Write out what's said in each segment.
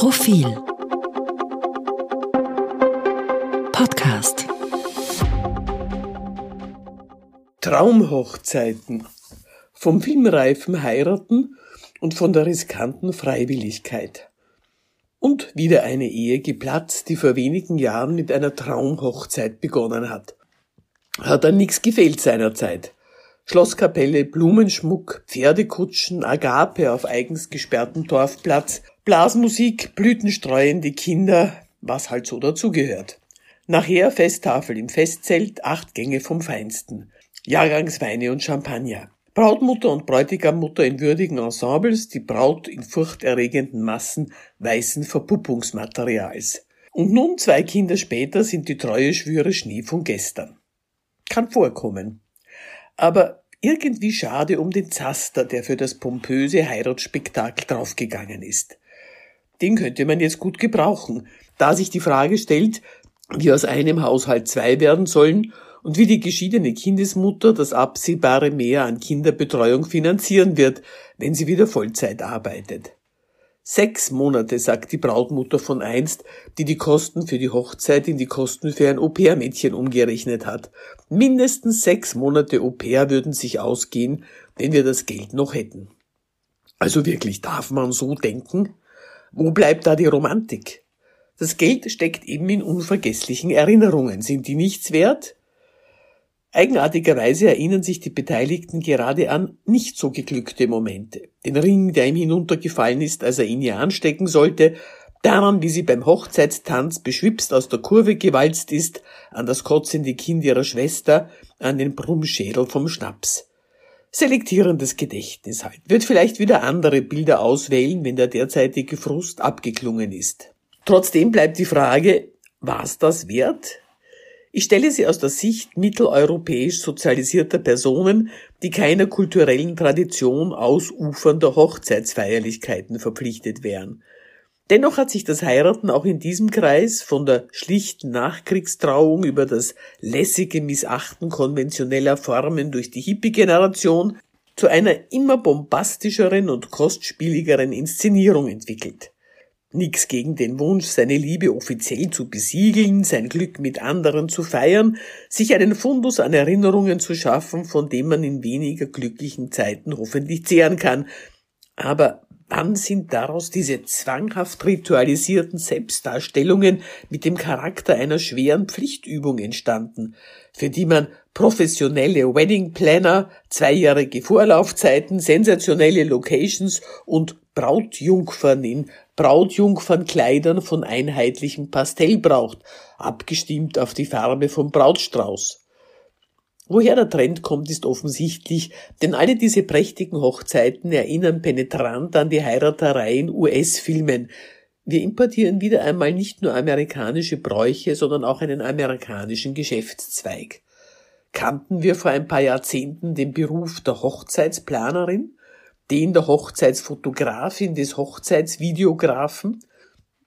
Profil Podcast Traumhochzeiten vom filmreifen Heiraten und von der riskanten Freiwilligkeit. Und wieder eine Ehe geplatzt, die vor wenigen Jahren mit einer Traumhochzeit begonnen hat. Hat an nichts gefehlt seinerzeit. Schlosskapelle, Blumenschmuck, Pferdekutschen, Agape auf eigens gesperrtem Dorfplatz, Blasmusik, blütenstreuende Kinder, was halt so dazugehört. Nachher Festtafel im Festzelt, acht Gänge vom Feinsten. Jahrgangsweine und Champagner. Brautmutter und Bräutigammutter in würdigen Ensembles, die Braut in furchterregenden Massen weißen Verpuppungsmaterials. Und nun, zwei Kinder später, sind die treue Schwüre Schnee von gestern. Kann vorkommen. Aber irgendwie schade um den Zaster, der für das pompöse Heiratsspektakel draufgegangen ist. Den könnte man jetzt gut gebrauchen, da sich die Frage stellt, wie aus einem Haushalt zwei werden sollen und wie die geschiedene Kindesmutter das absehbare Mehr an Kinderbetreuung finanzieren wird, wenn sie wieder Vollzeit arbeitet. Sechs Monate, sagt die Brautmutter von einst, die die Kosten für die Hochzeit in die Kosten für ein Au-pair-Mädchen umgerechnet hat. Mindestens sechs Monate Au-pair würden sich ausgehen, wenn wir das Geld noch hätten. Also wirklich, darf man so denken? Wo bleibt da die Romantik? Das Geld steckt eben in unvergesslichen Erinnerungen. Sind die nichts wert? Eigenartigerweise erinnern sich die Beteiligten gerade an nicht so geglückte Momente. Den Ring, der ihm hinuntergefallen ist, als er ihn ihr anstecken sollte, daran, wie sie beim Hochzeitstanz beschwipst aus der Kurve gewalzt ist, an das kotzende Kind ihrer Schwester, an den Brummschädel vom Schnaps. Selektierendes Gedächtnis halt. Wird vielleicht wieder andere Bilder auswählen, wenn der derzeitige Frust abgeklungen ist. Trotzdem bleibt die Frage, war's das wert? Ich stelle sie aus der Sicht mitteleuropäisch sozialisierter Personen, die keiner kulturellen Tradition ausufernder Hochzeitsfeierlichkeiten verpflichtet wären. Dennoch hat sich das Heiraten auch in diesem Kreis von der schlichten Nachkriegstrauung über das lässige Missachten konventioneller Formen durch die Hippie-Generation zu einer immer bombastischeren und kostspieligeren Inszenierung entwickelt. Nix gegen den Wunsch, seine Liebe offiziell zu besiegeln, sein Glück mit anderen zu feiern, sich einen Fundus an Erinnerungen zu schaffen, von dem man in weniger glücklichen Zeiten hoffentlich zehren kann. Aber wann sind daraus diese zwanghaft ritualisierten Selbstdarstellungen mit dem Charakter einer schweren Pflichtübung entstanden, für die man professionelle Wedding Planner, zweijährige Vorlaufzeiten, sensationelle Locations und Brautjungfern in Brautjungfernkleidern von einheitlichem Pastell braucht, abgestimmt auf die Farbe vom Brautstrauß. Woher der Trend kommt, ist offensichtlich, denn alle diese prächtigen Hochzeiten erinnern penetrant an die Heiraterei in US-Filmen. Wir importieren wieder einmal nicht nur amerikanische Bräuche, sondern auch einen amerikanischen Geschäftszweig. Kannten wir vor ein paar Jahrzehnten den Beruf der Hochzeitsplanerin? den der Hochzeitsfotografin, des Hochzeitsvideografen,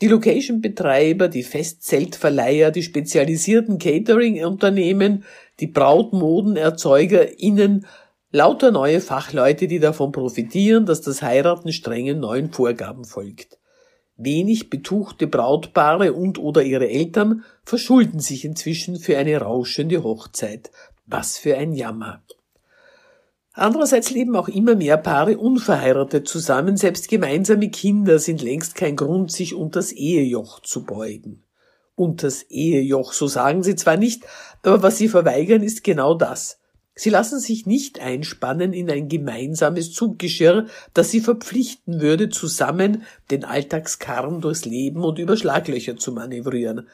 die Location-Betreiber, die Festzeltverleiher, die spezialisierten Catering-Unternehmen, die BrautmodenerzeugerInnen, lauter neue Fachleute, die davon profitieren, dass das Heiraten strengen neuen Vorgaben folgt. Wenig betuchte Brautpaare und oder ihre Eltern verschulden sich inzwischen für eine rauschende Hochzeit. Was für ein Jammer. Andererseits leben auch immer mehr Paare unverheiratet zusammen, selbst gemeinsame Kinder sind längst kein Grund, sich unters Ehejoch zu beugen. Unters Ehejoch, so sagen sie zwar nicht, aber was sie verweigern, ist genau das. Sie lassen sich nicht einspannen in ein gemeinsames Zuggeschirr, das sie verpflichten würde, zusammen den Alltagskarren durchs Leben und über Schlaglöcher zu manövrieren.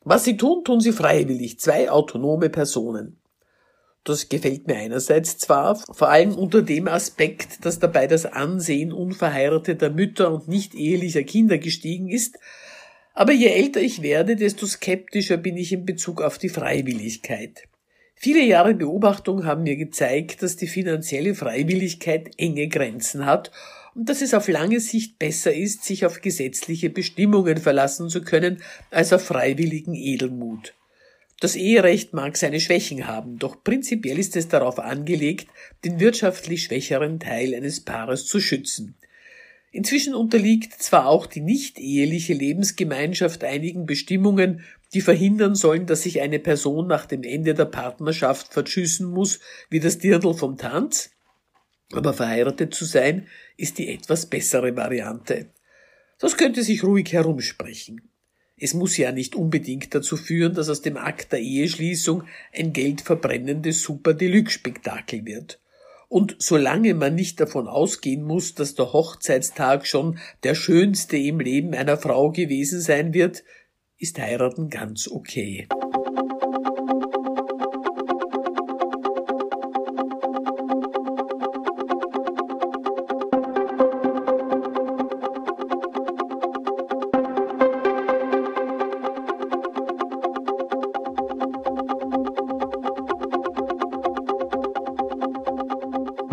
Was sie tun, tun sie freiwillig, zwei autonome Personen. Das gefällt mir einerseits zwar, vor allem unter dem Aspekt, dass dabei das Ansehen unverheirateter Mütter und nicht ehelicher Kinder gestiegen ist, aber je älter ich werde, desto skeptischer bin ich in Bezug auf die Freiwilligkeit. Viele Jahre Beobachtung haben mir gezeigt, dass die finanzielle Freiwilligkeit enge Grenzen hat und dass es auf lange Sicht besser ist, sich auf gesetzliche Bestimmungen verlassen zu können, als auf freiwilligen Edelmut. Das Eherecht mag seine Schwächen haben, doch prinzipiell ist es darauf angelegt, den wirtschaftlich schwächeren Teil eines Paares zu schützen. Inzwischen unterliegt zwar auch die nicht eheliche Lebensgemeinschaft einigen Bestimmungen, die verhindern sollen, dass sich eine Person nach dem Ende der Partnerschaft verschüssen muss, wie das Dirndl vom Tanz, aber verheiratet zu sein ist die etwas bessere Variante. Das könnte sich ruhig herumsprechen. Es muss ja nicht unbedingt dazu führen, dass aus dem Akt der Eheschließung ein geldverbrennendes Super-Deluxe-Spektakel wird. Und solange man nicht davon ausgehen muss, dass der Hochzeitstag schon der schönste im Leben einer Frau gewesen sein wird, ist heiraten ganz okay.